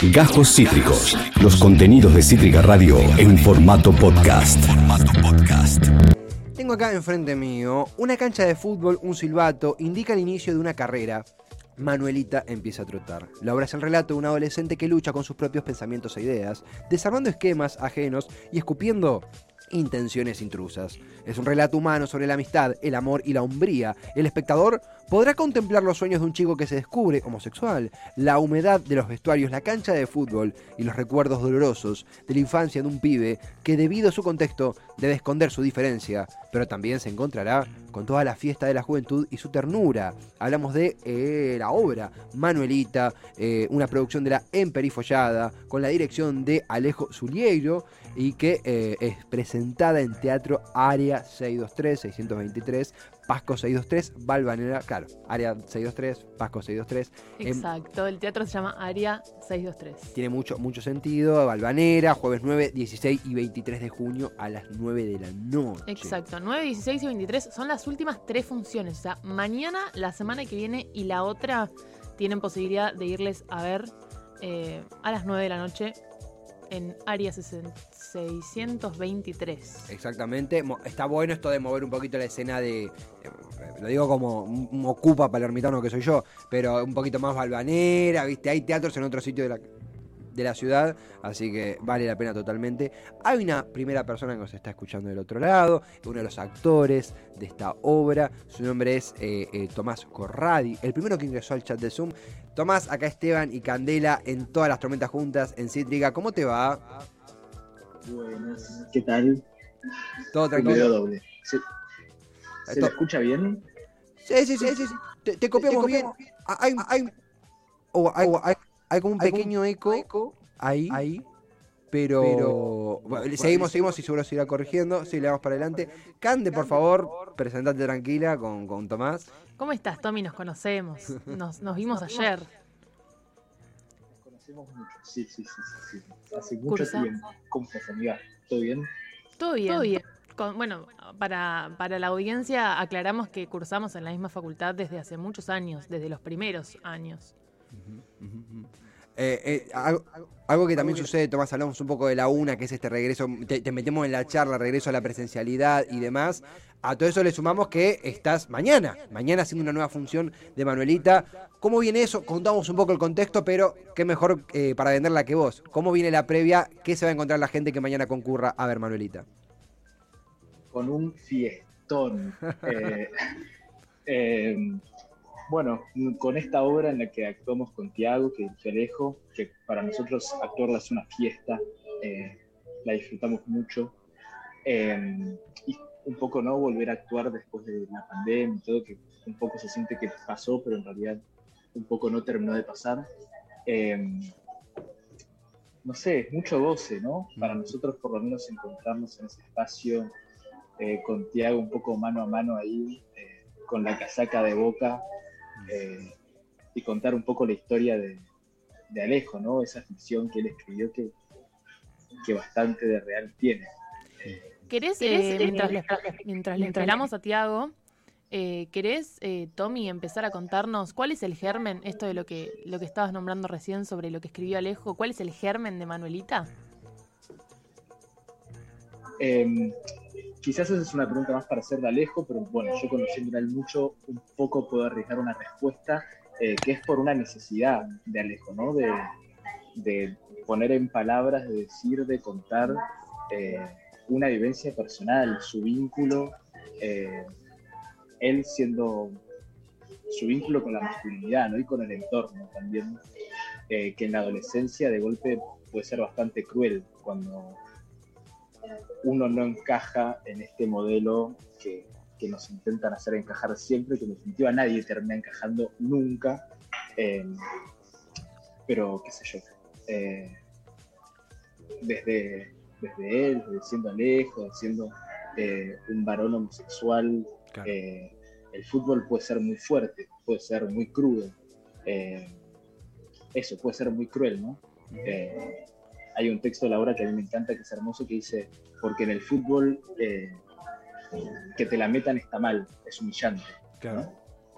Gajos Cítricos. Los contenidos de Cítrica Radio en formato podcast. Tengo acá enfrente mío una cancha de fútbol, un silbato, indica el inicio de una carrera. Manuelita empieza a trotar. La obra es el relato de un adolescente que lucha con sus propios pensamientos e ideas, desarmando esquemas ajenos y escupiendo intenciones intrusas. Es un relato humano sobre la amistad, el amor y la hombría. El espectador podrá contemplar los sueños de un chico que se descubre homosexual, la humedad de los vestuarios, la cancha de fútbol y los recuerdos dolorosos de la infancia de un pibe que debido a su contexto debe esconder su diferencia, pero también se encontrará con toda la fiesta de la juventud y su ternura. Hablamos de eh, la obra Manuelita, eh, una producción de la Emperifollada, con la dirección de Alejo Zulieiro y que eh, es presentada en Teatro Área 623, 623, Pasco 623, Valvanera, claro, Área 623, Pasco 623. Exacto, el teatro se llama Área 623. Tiene mucho, mucho sentido, Valvanera, jueves 9, 16 y 23 de junio a las 9 de la noche. Exacto, 9, 16 y 23 son las últimas tres funciones. O sea, mañana, la semana que viene y la otra tienen posibilidad de irles a ver eh, a las 9 de la noche en Área 623. Exactamente. Está bueno esto de mover un poquito la escena de. Eh, lo digo como un ocupa palermitano que soy yo, pero un poquito más balvanera, ¿viste? Hay teatros en otro sitio de la, de la ciudad, así que vale la pena totalmente. Hay una primera persona que nos está escuchando del otro lado, uno de los actores de esta obra, su nombre es eh, eh, Tomás Corradi, el primero que ingresó al chat de Zoom. Tomás, acá Esteban y Candela en todas las tormentas juntas en Cítrica, ¿cómo te va? Buenas, ¿qué tal? Todo tranquilo. doble. ¿Se, ¿Se escucha bien? Sí, sí, sí, sí. Te, copiamos bien. Hay, hay, hay, hay como un pequeño eco, ahí, ahí pero, seguimos, seguimos y seguro se irá corrigiendo. Sí, le vamos para adelante. Cande, por favor, presentate tranquila con, con Tomás. ¿Cómo estás, Tommy? Nos conocemos. Nos, nos vimos ayer. Conocemos mucho, sí, sí, sí. sí, Hace mucho tiempo. ¿Cómo estás, amiga? ¿Todo bien? Todo bien. Todo bien. bueno, para, para la audiencia aclaramos que cursamos en la misma facultad desde hace muchos años, desde los primeros años. Eh, eh, algo, que también sucede, Tomás, hablamos un poco de la UNA, que es este regreso, te, metemos en la charla, regreso a la presencialidad y demás. A todo eso le sumamos que estás mañana, mañana haciendo una nueva función de Manuelita. ¿Cómo viene eso? Contamos un poco el contexto, pero qué mejor eh, para venderla que vos. ¿Cómo viene la previa? ¿Qué se va a encontrar la gente que mañana concurra a ver Manuelita? Con un fiestón. eh, bueno, con esta obra en la que actuamos con Tiago, que dirigió Alejo, que para nosotros actuarla es una fiesta, eh, la disfrutamos mucho. Em, y un poco, ¿no? Volver a actuar después de la pandemia y todo, que un poco se siente que pasó, pero en realidad un poco no terminó de pasar. Em, no sé, mucho goce, ¿no? Para nosotros por lo menos encontrarnos en ese espacio eh, con Tiago un poco mano a mano ahí, eh, con la casaca de boca, eh, y contar un poco la historia de, Alejo, ¿no? Esa ficción que él escribió que, que bastante de real tiene. ¿Querés, eh, mientras, le, mientras, esperamos a Tiago, eh, ¿querés, Tommy, empezar a contarnos cuál es el germen, esto de lo que, lo que estabas nombrando recién sobre lo que escribió Alejo, cuál es el germen de Manuelita? Quizás esa es una pregunta más para hacer de Alejo, pero bueno, yo conociendo a él mucho, un poco puedo arriesgar una respuesta eh, que es por una necesidad de Alejo, ¿no? De, poner en palabras, de decir, de contar eh, una vivencia personal, su vínculo, eh, él siendo su vínculo con la masculinidad, ¿no? Y con el entorno también, que en la adolescencia de golpe puede ser bastante cruel cuando uno no encaja en este modelo que, nos intentan hacer encajar siempre, que en definitiva nadie termina encajando nunca. Eh, pero, qué sé yo, eh, desde, desde él, desde siendo Alejo, siendo eh, un varón homosexual, el fútbol puede ser muy fuerte, puede ser muy crudo. eso puede ser muy cruel, ¿no? Hay un texto de la obra que a mí me encanta, que es hermoso, que dice, porque en el fútbol eh, que te la metan está mal, es humillante.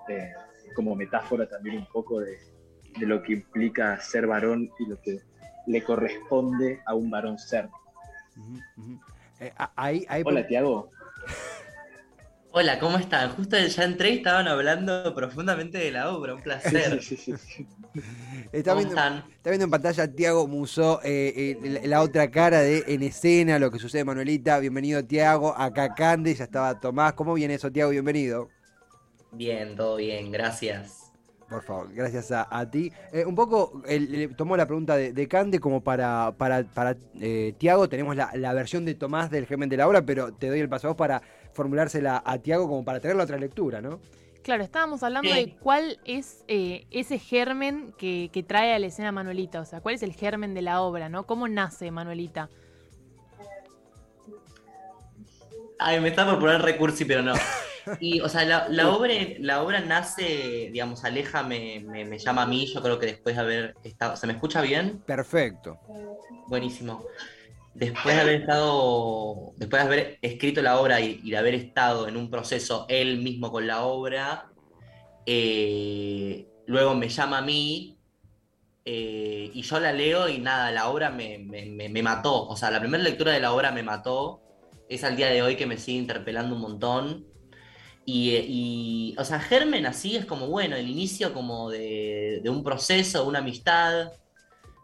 Eh, como metáfora también un poco de, de lo que implica ser varón y lo que le corresponde a un varón ser. Eh, ahí, ahí Hola, Tiago. Hola, ¿cómo están? Justo ya entré y estaban hablando profundamente de la obra, un placer. Sí, sí, sí, está, viendo, está, viendo, en pantalla Tiago Musó, eh, eh, la, otra cara de En Escena, lo que sucede Manuelita. Bienvenido Tiago, acá Cande, ya estaba Tomás. ¿Cómo viene eso, Tiago? Bienvenido. Bien, todo bien, gracias. Por favor, gracias a, ti. Eh, un poco, él, tomó la pregunta de, Cande como para, para, para Tiago. Tenemos la, la, versión de Tomás del germen de la obra, pero te doy el paso a vos para formulársela a Tiago como para tener la otra lectura, ¿no? Claro, estábamos hablando de cuál es eh, ese germen que, trae a la escena Manuelita, o sea, cuál es el germen de la obra, ¿no? ¿Cómo nace Manuelita? Ay, me está por poner recursi, pero no. Y, o sea, la, obra, la obra nace, digamos, Aleja me, me, llama a mí, yo creo que después de haber estado... ¿Se me escucha bien? Perfecto. Buenísimo después de haber estado, después de haber escrito la obra y, de haber estado en un proceso él mismo con la obra, eh, luego me llama a mí eh, y yo la leo y nada, la obra me, mató. O sea, la primera lectura de la obra me mató. Es al día de hoy que me sigue interpelando un montón. Y, y o sea, Germen así es como, bueno, el inicio como de, de un proceso, de una amistad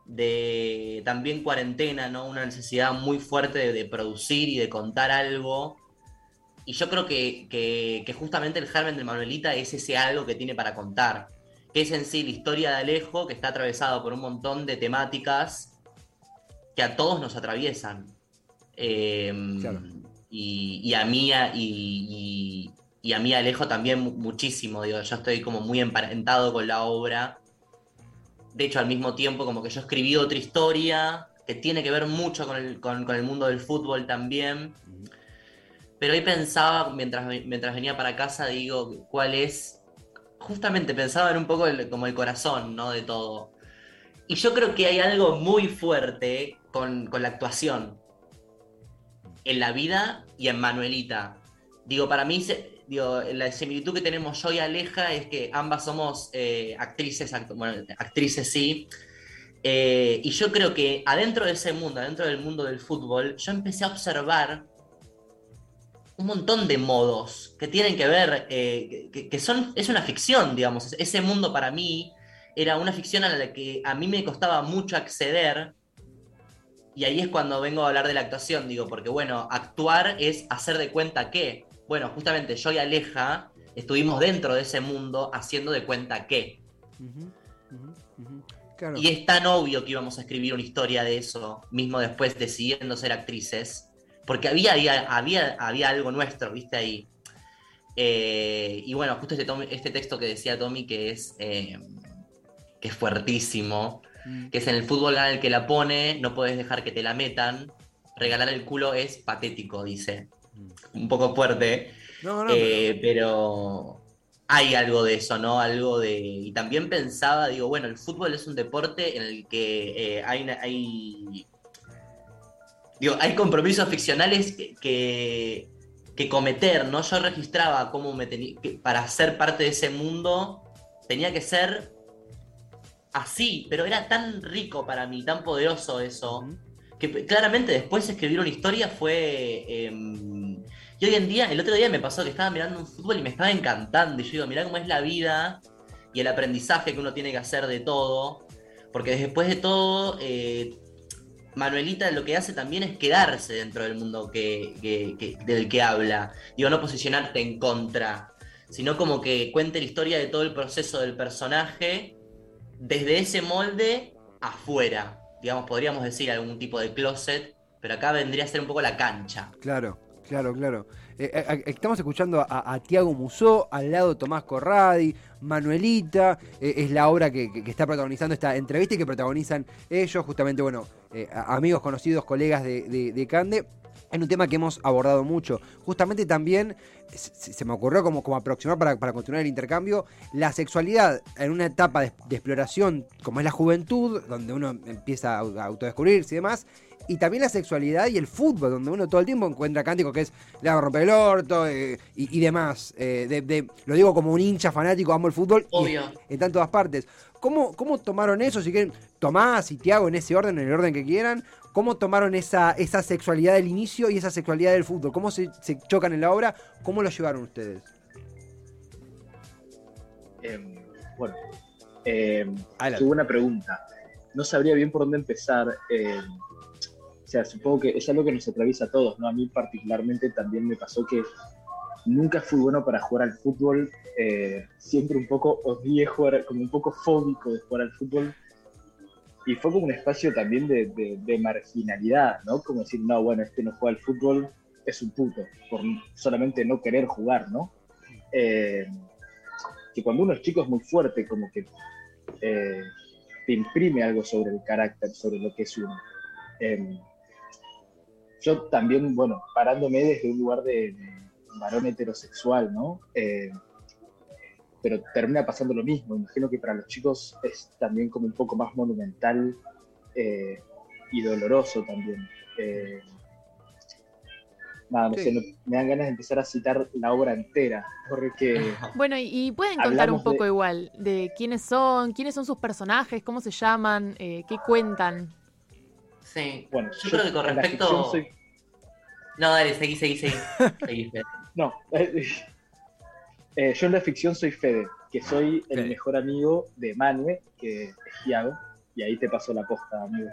de también cuarentena, ¿no? Una necesidad muy fuerte de, producir y de contar algo. Y yo creo que, justamente el germen de Manuelita es ese algo que tiene para contar, que es en sí la historia de Alejo, que está atravesado por un montón de temáticas que a todos nos atraviesan. Em, y, a mí y, y, a mí Alejo también muchísimo, digo, yo estoy como muy emparentado con la obra de hecho, al mismo tiempo, como que yo escribí otra historia que tiene que ver mucho con el, mundo del fútbol también. Pero hoy pensaba, mientras, mientras venía para casa, digo, cuál es. Justamente pensaba en un poco como el corazón, ¿no? De todo. Y yo creo que hay algo muy fuerte con, con la actuación. En la vida y en Manuelita. Digo, para mí la similitud que tenemos yo y Aleja es que ambas somos eh, actrices, actrices sí. Eh, y yo creo que adentro de ese mundo, adentro del mundo del fútbol, yo empecé a observar un montón de modos que tienen que ver, eh, que, son, es una ficción, digamos. Ese mundo para mí era una ficción a la que a mí me costaba mucho acceder. Y ahí es cuando vengo a hablar de la actuación, digo, porque bueno, actuar es hacer de cuenta que, bueno, justamente yo y Aleja estuvimos dentro de ese mundo haciendo de cuenta que. Y es tan obvio que íbamos a escribir una historia de eso, mismo después decidiendo ser actrices, porque había, había, había, algo nuestro, viste ahí. Eh, y bueno, justo este, este, texto que decía Tommy, que es, eh, que es fuertísimo, mm. que es en el fútbol en el que la pone, no puedes dejar que te la metan, regalar el culo es patético, dice un poco fuerte. Eh, pero... hay algo de eso, ¿no? Algo de. Y también pensaba, digo, bueno, el fútbol es un deporte en el que eh, hay, hay. Digo, hay compromisos ficcionales que, que, cometer, ¿no? Yo registraba cómo me tenía. para ser parte de ese mundo tenía que ser así, pero era tan rico para mí, tan poderoso eso, que claramente después escribir una historia fue. Em, y hoy en día, el otro día me pasó que estaba mirando un fútbol y me estaba encantando. Y yo digo, mirá cómo es la vida y el aprendizaje que uno tiene que hacer de todo. Porque después de todo, eh, Manuelita lo que hace también es quedarse dentro del mundo que, del que habla. Digo, no posicionarte en contra, sino como que cuente la historia de todo el proceso del personaje desde ese molde afuera. Digamos, podríamos decir algún tipo de closet, pero acá vendría a ser un poco la cancha. Claro. Claro, claro. Eh, eh, estamos escuchando a, Tiago Musó, al lado Tomás Corradi, Manuelita, eh, es la obra que, está protagonizando esta entrevista y que protagonizan ellos, justamente, bueno, amigos, conocidos, colegas de, Cande. En un tema que hemos abordado mucho. Justamente también se, me ocurrió como, como aproximar para, continuar el intercambio la sexualidad en una etapa de, exploración como es la juventud, donde uno empieza a autodescubrirse y demás, y también la sexualidad y el fútbol, donde uno todo el tiempo encuentra cánticos que es le hago romper el orto eh, y, demás. Eh, de, lo digo como un hincha fanático, amo el fútbol. Obvio. Y en todas partes. ¿Cómo, ¿Cómo tomaron eso? Si quieren, Tomás y Tiago en ese orden, en el orden que quieran. ¿Cómo tomaron esa, esa sexualidad del inicio y esa sexualidad del fútbol? ¿Cómo se, chocan en la obra? ¿Cómo lo llevaron ustedes? Em, bueno, eh, buena pregunta. No sabría bien por dónde empezar. O sea, supongo que es algo que nos atraviesa a todos, ¿no? A mí particularmente también me pasó que nunca fui bueno para jugar al fútbol. Eh, siempre un poco odié jugar, como un poco fóbico de jugar al fútbol y fue como un espacio también de, marginalidad, ¿no? Como decir, no, bueno, este no juega al fútbol, es un puto, por solamente no querer jugar, ¿no? Eh, que cuando uno es chico es muy fuerte, como que eh, te imprime algo sobre el carácter, sobre lo que es uno. Em, yo también, bueno, parándome desde un lugar de, varón heterosexual, ¿no? Eh, pero termina pasando lo mismo. Imagino que para los chicos es también como un poco más monumental eh, y doloroso también. Eh, nada, no sé, me dan ganas de empezar a citar la obra entera, porque... Bueno, y, pueden contar un poco igual de quiénes son, quiénes son sus personajes, cómo se llaman, eh, qué cuentan. Sí, bueno, yo, creo que con respecto... No, dale, seguí, seguí, seguí. seguí no, eh, yo en la ficción soy Fede, que soy el mejor amigo de Manue, que es Tiago, y ahí te pasó la posta, amigo.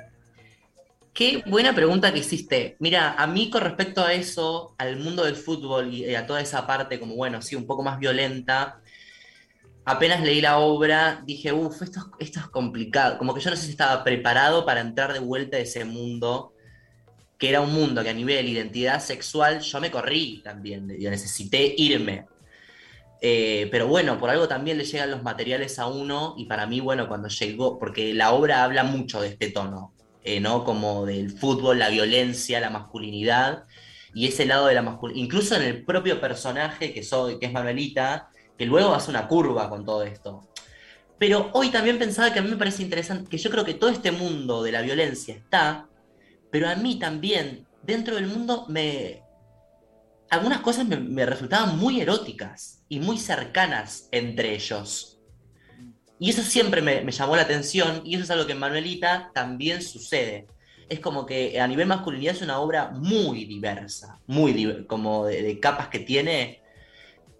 Qué buena pregunta que hiciste. Mira, a mí con respecto a eso, al mundo del fútbol y a toda esa parte, como bueno, sí, un poco más violenta, apenas leí la obra, dije, uff, esto, esto es complicado. Como que yo no sé si estaba preparado para entrar de vuelta a ese mundo, que era un mundo que a nivel de identidad sexual yo me corrí también, yo necesité irme. Eh, pero bueno, por algo también le llegan los materiales a uno y para mí, bueno, cuando llegó, porque la obra habla mucho de este tono, eh, ¿no? Como del fútbol, la violencia, la masculinidad y ese lado de la masculinidad, incluso en el propio personaje que soy, que es Manuelita, que luego hace una curva con todo esto. Pero hoy también pensaba que a mí me parece interesante, que yo creo que todo este mundo de la violencia está, pero a mí también, dentro del mundo, me, algunas cosas me, resultaban muy eróticas y muy cercanas entre ellos. Y eso siempre me, llamó la atención y eso es algo que en Manuelita también sucede. Es como que a nivel masculinidad es una obra muy diversa, muy como de, capas que tiene.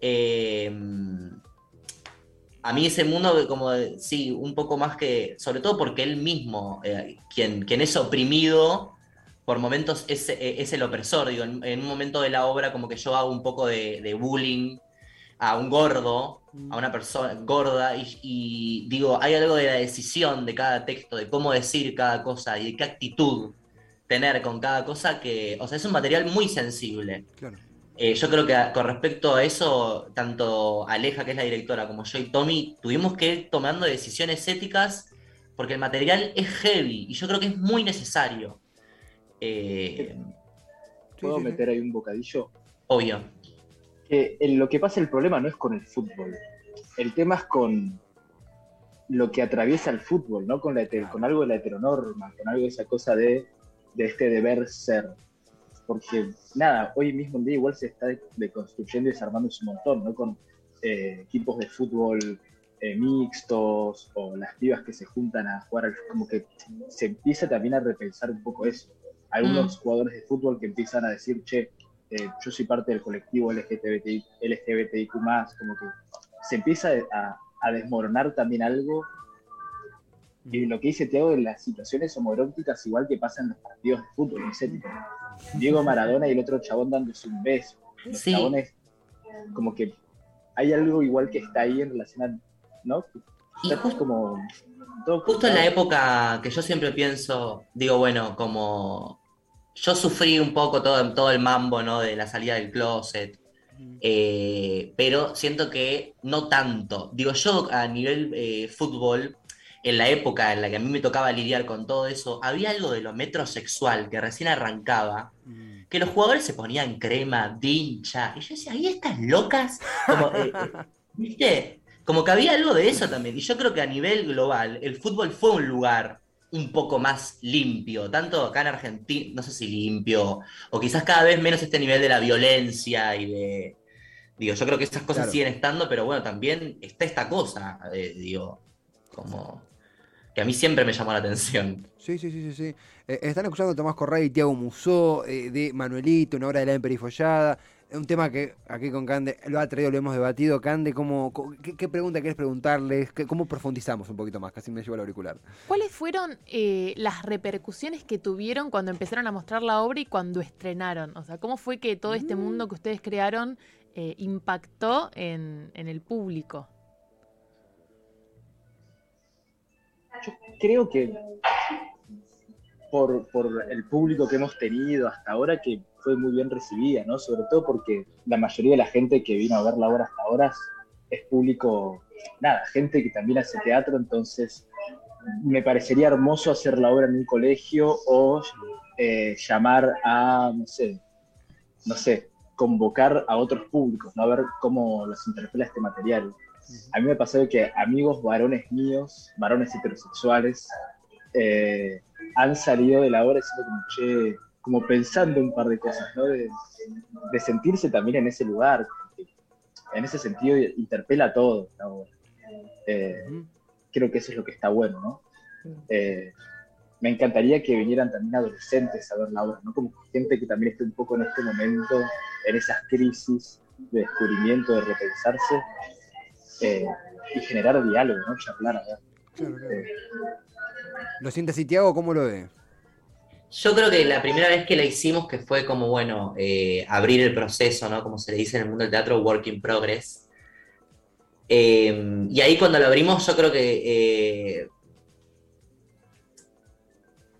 Em, a mí ese mundo, como sí, un poco más que, sobre todo porque él mismo, eh, quien, quien es oprimido, por momentos es, eh, es el opresor. Digo, en, un momento de la obra como que yo hago un poco de, bullying a un gordo, mm. a una persona gorda, y, digo, hay algo de la decisión de cada texto, de cómo decir cada cosa y de qué actitud tener con cada cosa, que, o sea, es un material muy sensible. Eh, yo creo que con respecto a eso, tanto Aleja, que es la directora, como yo y Tommy, tuvimos que ir tomando decisiones éticas porque el material es heavy y yo creo que es muy necesario. Eh, ¿Puedo meter ahí un bocadillo? Obvio. Que lo que pasa el problema no es con el fútbol. El tema es con lo que atraviesa el fútbol, ¿no? Con, la con algo de la heteronorma, con algo de esa cosa de, este deber ser. Porque, nada, hoy mismo en día igual se está deconstruyendo y desarmando un montón, ¿no? Con eh, equipos de fútbol eh, mixtos o las pibas que se juntan a jugar, como que se empieza también a repensar un poco eso algunos mm. jugadores de fútbol que empiezan a decir, che, eh, yo soy parte del colectivo LGBTI, LGBTIQ, como que se empieza a, desmoronar también algo. Y lo que dice Tiago de las situaciones homoeróticas, igual que pasa en los partidos de fútbol, no Diego Maradona y el otro chabón dándose un beso. Los chabones, como que hay algo igual que está ahí en relación a. ¿No? Y como. Justo en la época que yo siempre pienso, digo, bueno, como yo sufrí un poco todo, todo el mambo, ¿no? De la salida del closet. Eh, pero siento que no tanto. Digo, yo a nivel eh, fútbol, en la época en la que a mí me tocaba lidiar con todo eso, había algo de lo metrosexual que recién arrancaba, mm. que los jugadores se ponían crema, dincha, y yo decía, ¿ahí estas locas? Como, eh, ¿Viste? Como que había algo de eso también. Y yo creo que a nivel global, el fútbol fue un lugar un poco más limpio, tanto acá en Argentina, no sé si limpio, o quizás cada vez menos este nivel de la violencia y de... Digo, yo creo que esas cosas siguen estando, pero bueno, también está esta cosa, eh, digo, como que a mí siempre me llamó la atención. Sí, sí, sí, sí. sí. Eh, están escuchando a Tomás Correa y Tiago Musó, eh, de Manuelito, una obra de la Emperifollada. Es un tema que aquí con Cande lo ha traído, lo hemos debatido. Cande, ¿cómo, qué, pregunta quieres preguntarles? ¿Cómo profundizamos un poquito más? Casi me llevo el auricular. ¿Cuáles fueron eh, las repercusiones que tuvieron cuando empezaron a mostrar la obra y cuando estrenaron? O sea, ¿cómo fue que todo este mundo que ustedes crearon impactó en el público? Creo que por, el público que hemos tenido hasta ahora, que fue muy bien recibida, ¿no? Sobre todo porque la mayoría de la gente que vino a ver la obra hasta ahora es público, nada, gente que también hace teatro, entonces me parecería hermoso hacer la obra en un colegio o eh, llamar a, no sé, no sé, convocar a otros públicos, ¿no? A ver cómo los interpela este material. A mí me pasó que amigos varones míos, varones heterosexuales, eh, han salido de la obra como, como pensando un par de cosas, ¿no? De, sentirse también en ese lugar. En ese sentido, interpela todo la obra. Eh, creo que eso es lo que está bueno, ¿no? Eh, me encantaría que vinieran también adolescentes a ver la obra, ¿no? Como gente que también esté un poco en este momento, en esas crisis de descubrimiento, de repensarse, eh, y generar diálogo, ¿no? Charlar, eh, ¿Lo siente Santiago? ¿Cómo lo ve? Yo creo que la primera vez que la hicimos, que fue como, bueno, eh, abrir el proceso, ¿no? Como se le dice en el mundo del teatro, work in progress. y ahí cuando lo abrimos, yo creo que.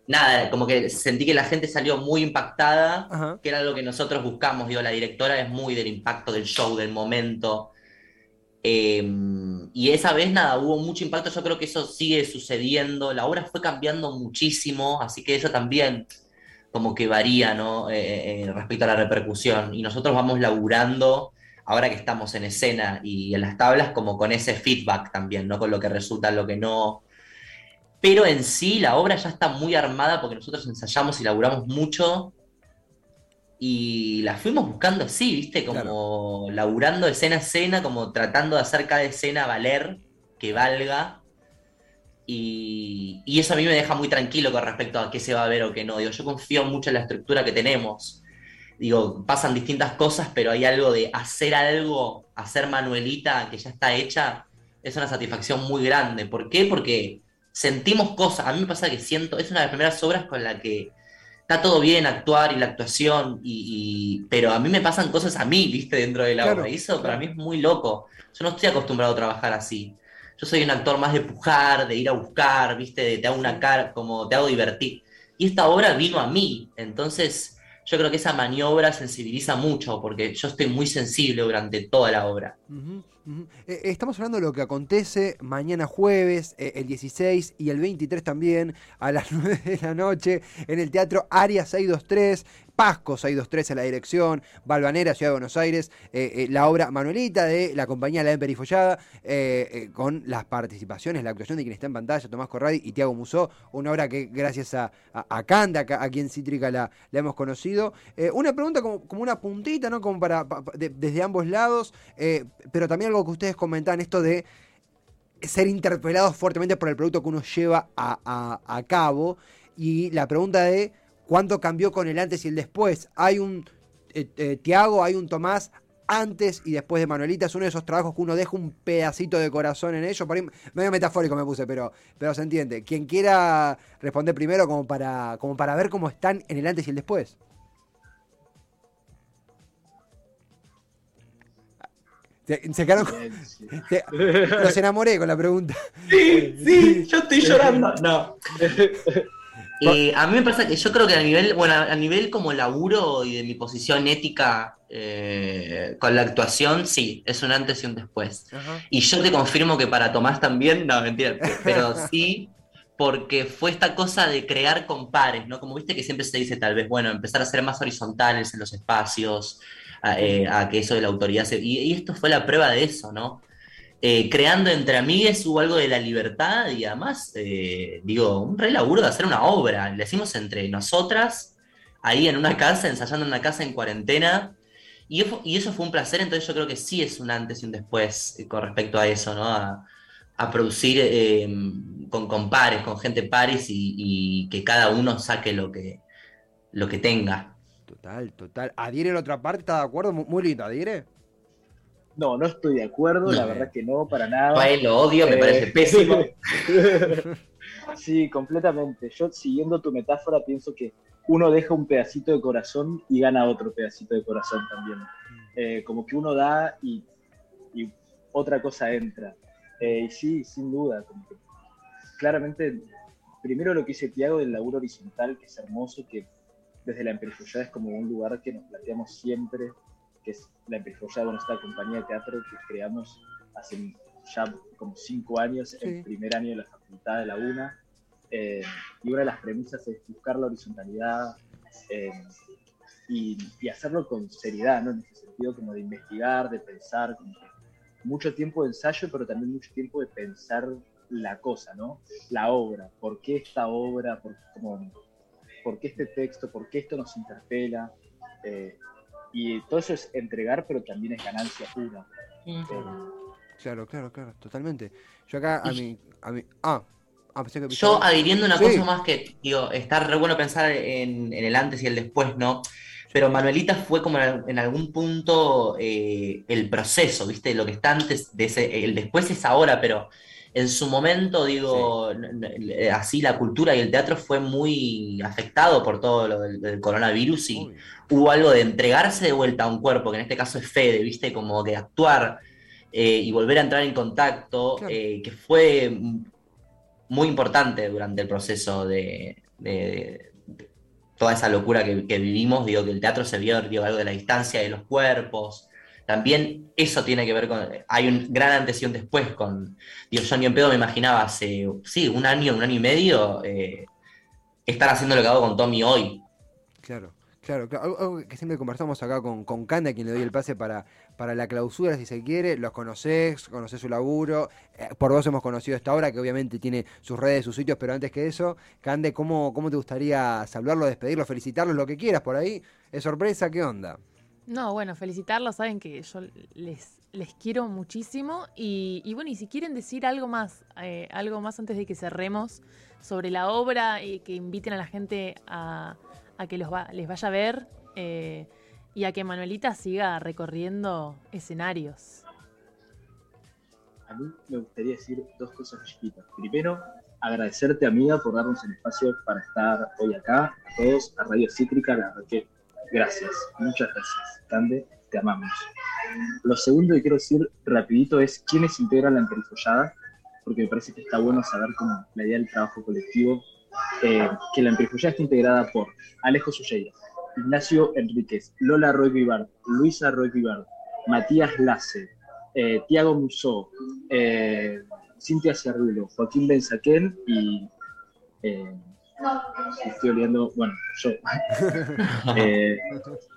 nada, como que sentí que la gente salió muy impactada, que era lo que nosotros buscamos. Digo, la directora es muy del impacto del show, del momento. Em, y esa vez, nada, hubo mucho impacto. Yo creo que eso sigue sucediendo. La obra fue cambiando muchísimo, así que eso también como que varía, ¿no? Eh, eh, eh, respecto a la repercusión. Y nosotros vamos laburando, ahora que estamos en escena y en las tablas, como con ese feedback también, ¿no? Con lo que resulta, lo que no. Pero en sí, la obra ya está muy armada porque nosotros ensayamos y laburamos mucho y la fuimos buscando así, ¿viste? Como laburando escena a escena, como tratando de hacer cada escena valer, que valga. Y, eso a mí me deja muy tranquilo con respecto a qué se va a ver o qué no. Digo, yo confío mucho en la estructura que tenemos. Digo, pasan distintas cosas, pero hay algo de hacer algo, hacer Manuelita que ya está hecha, es una satisfacción muy grande. ¿Por qué? Porque sentimos cosas. A mí me pasa que siento, es una de las primeras obras con la que está todo bien actuar y la actuación, y, pero a mí me pasan cosas a mí, viste, dentro de la obra. Y eso para mí es muy loco. Yo no estoy acostumbrado a trabajar así. Yo soy un actor más de pujar, de ir a buscar, viste, de te hago una cara, como te hago divertir. Y esta obra vino a mí. Entonces, yo creo que esa maniobra sensibiliza mucho, porque yo estoy muy sensible durante toda la obra. Eh, estamos hablando de lo que acontece mañana jueves, eh, el 16 y el 23 también, a las 9 de la noche, en el Teatro Arias 623. Pasco 623 en la dirección, Balvanera, Ciudad de Buenos Aires, eh, la obra Manuelita de la compañía La Emperifollada, con las participaciones, la actuación de quien está en pantalla, Tomás Corradi y Tiago Musó, una obra que gracias a, a, Canda, aquí en Cítrica la, hemos conocido. una pregunta como, como, una puntita, ¿no? Como para, desde ambos lados, pero también algo que ustedes comentan, esto de ser interpelados fuertemente por el producto que uno lleva a, cabo. Y la pregunta de cuánto cambió con el antes y el después. Hay un eh, eh, Tiago, hay un Tomás antes y después de Manuelita. Es uno de esos trabajos que uno deja un pedacito de corazón en ello. medio metafórico me puse, pero, pero se entiende. Quien quiera responder primero como para, como para ver cómo están en el antes y el después. Se, quedaron los enamoré con la pregunta. Sí, sí, yo estoy llorando. No. a mí me pasa que yo creo que a nivel, bueno, a nivel como laburo y de mi posición ética eh, con la actuación, sí, es un antes y un después. Y yo te confirmo que para Tomás también, no, mentira, pero sí, porque fue esta cosa de crear con pares, ¿no? Como viste que siempre se dice tal vez, bueno, empezar a ser más horizontales en los espacios, a, eh, que eso de la autoridad se... Y, esto fue la prueba de eso, ¿no? Eh, creando entre amigues hubo algo de la libertad y además, eh, digo, un re laburo de hacer una obra. Le hicimos entre nosotras, ahí en una casa, ensayando en una casa en cuarentena. Y, eso- y eso fue un placer, entonces yo creo que sí es un antes y un después eh, con respecto a eso, ¿no? A, producir con, con pares, con gente pares y, que cada uno saque lo que, lo que tenga. Total, total. Adhiere en otra parte, ¿está de acuerdo? Mu- Muy lindo, Adhiere. No, no estoy de acuerdo, la verdad que no, para nada. él lo odio, me Eh, parece pésimo. sí, completamente. Yo, siguiendo tu metáfora, pienso que uno deja un pedacito de corazón y gana otro pedacito de corazón también. Eh, como que uno da y, y otra cosa entra. Eh, y sí, sin duda, como que claramente, primero lo que dice Tiago del laburo horizontal, que es hermoso, que desde la Emperifollada es como un lugar que nos planteamos siempre, que es la Emperifollada, bueno, esta compañía de teatro que creamos hace ya como cinco años, Sí. el primer año de la Facultad de la UNA, eh, y una de las premisas es buscar la horizontalidad eh, y, y hacerlo con seriedad, ¿no? En ese sentido como de investigar, de pensar, como que mucho tiempo de ensayo, pero también mucho tiempo de pensar la cosa, ¿no? La obra, ¿por qué esta obra? ¿Por, como, ¿por qué este texto? ¿Por qué esto nos interpela? Eh, y todo eso es entregar, pero también es ganancia pura. Claro, claro, claro, totalmente. Yo acá a Y- mi, a mi. Ah, ah, pensé que Yo adhiriendo una Sí. cosa más que, digo, está re bueno pensar en, en el antes y el después, ¿no? Pero Manuelita fue como en, en algún punto eh, el proceso, ¿viste? Lo que está antes de ese, el después es ahora, pero en su momento, digo, n- así la cultura y el teatro fue muy afectado por todo lo del, del coronavirus y hubo algo de entregarse de vuelta a un cuerpo, que en este caso es Fede, ¿viste? Como de actuar eh, y volver a entrar en contacto, Claro. eh, que fue muy importante durante el proceso de, de- de toda esa locura que, que vivimos. Digo, que el teatro se vio, digo, algo de la distancia de los cuerpos. También eso tiene que ver con. Hay un gran antes y un después con. Digo, yo ni en pedo me imaginaba hace, sí, un año, un año y medio, eh, estar haciendo lo que hago con Tommy hoy. Claro, claro, claro. Algo, que siempre conversamos acá con, con Cande, a quien le doy el pase para, para la clausura, si se quiere. Los conocés, conocés su laburo. Eh, por vos hemos conocido esta obra, que obviamente tiene sus redes, sus sitios, pero antes que eso, Cande, ¿cómo, cómo te gustaría saludarlo, despedirlo, felicitarlo, lo que quieras por ahí? ¿Es sorpresa? ¿Qué onda? No, bueno, felicitarlos, saben que yo les, les quiero muchísimo y, y bueno, y si quieren decir algo más, eh, algo más antes de que cerremos sobre la obra y que inviten a la gente a, que los va- les vaya a ver eh, y a que Manuelita siga recorriendo escenarios. A mí me gustaría decir dos cosas chiquitas. Primero, agradecerte, amiga, por darnos el espacio para estar hoy acá, a todos, a Radio Cítrica, la verdad gracias, muchas gracias. Cande, te amamos. Lo segundo que quiero decir rapidito es quiénes integran la emperifollada, porque me parece que está bueno saber como la idea del trabajo colectivo, eh, que la emperifollada está integrada por Alejo Suyeira, Ignacio Enríquez, Lola Roy Vivard, Luisa Roy Vivard, Matías Lace, eh, Tiago Musó, eh, Cintia Cerrulo, Joaquín Benzaquén y eh, estoy olvidando, bueno, yo. Eh,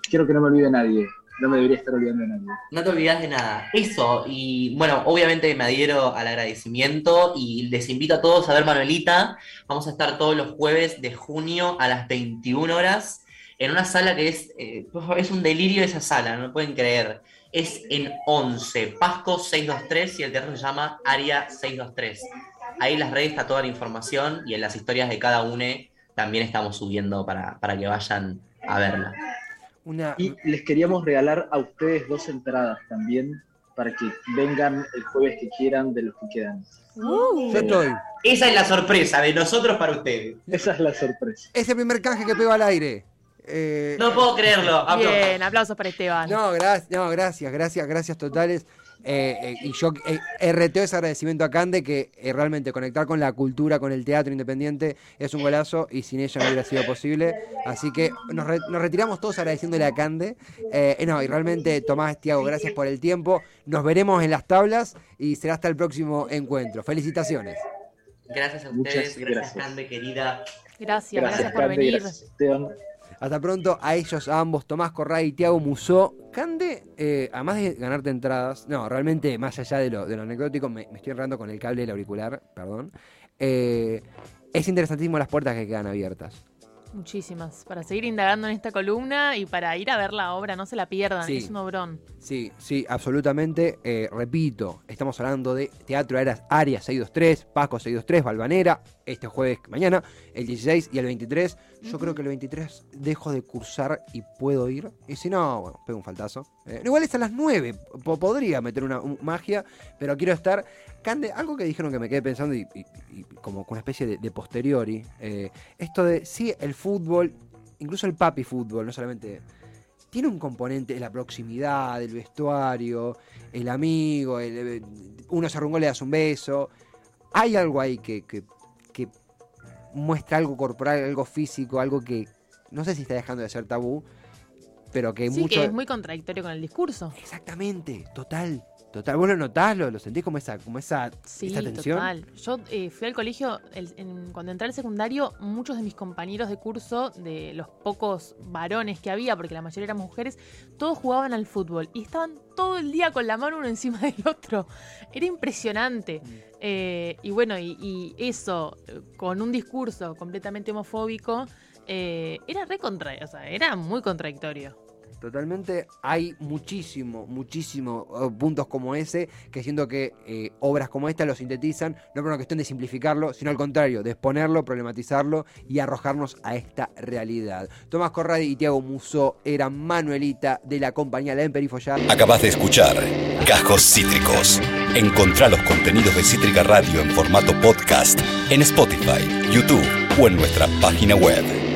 quiero que no me olvide nadie, no me debería estar olvidando de nadie. No te olvidas de nada. Eso, y bueno, obviamente me adhiero al agradecimiento y les invito a todos a ver Manuelita. Vamos a estar todos los jueves de junio a las 21 horas en una sala que es, eh, es un delirio esa sala, no pueden creer. Es en 11, Pasco 623 y el teatro se llama Área 623. Ahí en las redes está toda la información y en las historias de cada uno también estamos subiendo para, para que vayan a verla. Una, Y les queríamos regalar a ustedes dos entradas también para que vengan el jueves que quieran de los que quedan. yo estoy. Esa es la sorpresa de nosotros para ustedes. Esa es la sorpresa. Es el primer canje que pego al aire. Eh, No puedo creerlo. Aplausos. Bien, aplausos para Esteban. No, gracias, no, gracias, gracias, gracias totales. Eh, eh, y yo eh, RTO ese agradecimiento a Cande, que eh, realmente conectar con la cultura, con el teatro independiente, es un golazo y sin ella no hubiera sido posible. Así que nos, re- nos retiramos todos agradeciéndole a Cande. Eh, no, y realmente, Tomás, Tiago, gracias por el tiempo. Nos veremos en las tablas y será hasta el próximo encuentro. Felicitaciones. Gracias a Muchas ustedes, gracias, gracias. Cande, querida. Gracias, gracias, por Cande, venir. gracias. Hasta pronto a ellos a ambos, Tomás Corray y Tiago Musó. Cande, eh, además de ganarte entradas, no, realmente más allá de lo, de lo anecdótico, me, estoy enredando con el cable del auricular, perdón. Eh, es interesantísimo las puertas que quedan abiertas. Muchísimas. Para seguir indagando en esta columna y para ir a ver la obra, no se la pierdan, Sí. es un obrón. Sí, sí, absolutamente. Eh, repito, estamos hablando de Teatro Arias, Arias 623, Paco 623, Balvanera, este jueves mañana, el 16 y el 23. Yo creo que el 23 dejo de cursar y puedo ir. Y si no, bueno, pego un faltazo. Eh, igual es a las 9, po- podría meter una un- magia, pero quiero estar. Cande, algo que dijeron que me quedé pensando y, y- y como con una especie de, de posteriori. eh, esto de, sí, el fútbol, incluso el papi fútbol, no solamente tiene un componente, la proximidad, el vestuario, el amigo, el- el- uno se arrungó, le das un beso. Hay algo ahí que, que, que muestra algo corporal, algo físico, algo que no sé si está dejando de ser tabú, pero que Sí, mucho... que es muy contradictorio con el discurso. Exactamente, total, total. ¿Vos lo notás? ¿Lo, lo sentís como esa, como esa, Sí, esa tensión? total. Yo eh, fui al colegio, el- en- cuando entré al secundario, muchos de mis compañeros de curso, de los pocos varones que había, porque la mayoría eran mujeres, todos jugaban al fútbol y estaban todo el día con la mano uno encima del otro. Era impresionante. Mm. Eh, y bueno, y, y eso, con un discurso completamente homofóbico, eh, era re contra, o sea, era muy contradictorio. Totalmente, hay muchísimo, muchísimo eh, puntos como ese que siento que eh, obras como esta lo sintetizan, no por una cuestión de simplificarlo, sino al contrario, de exponerlo, problematizarlo y arrojarnos a esta realidad. Tomás Corradi y Tiago Muso eran Manuelita de la compañía La Emperifollar. Acabas de escuchar Cajos Cítricos. Encontrá los contenidos de Cítrica Radio en formato podcast en Spotify, YouTube o en nuestra página web.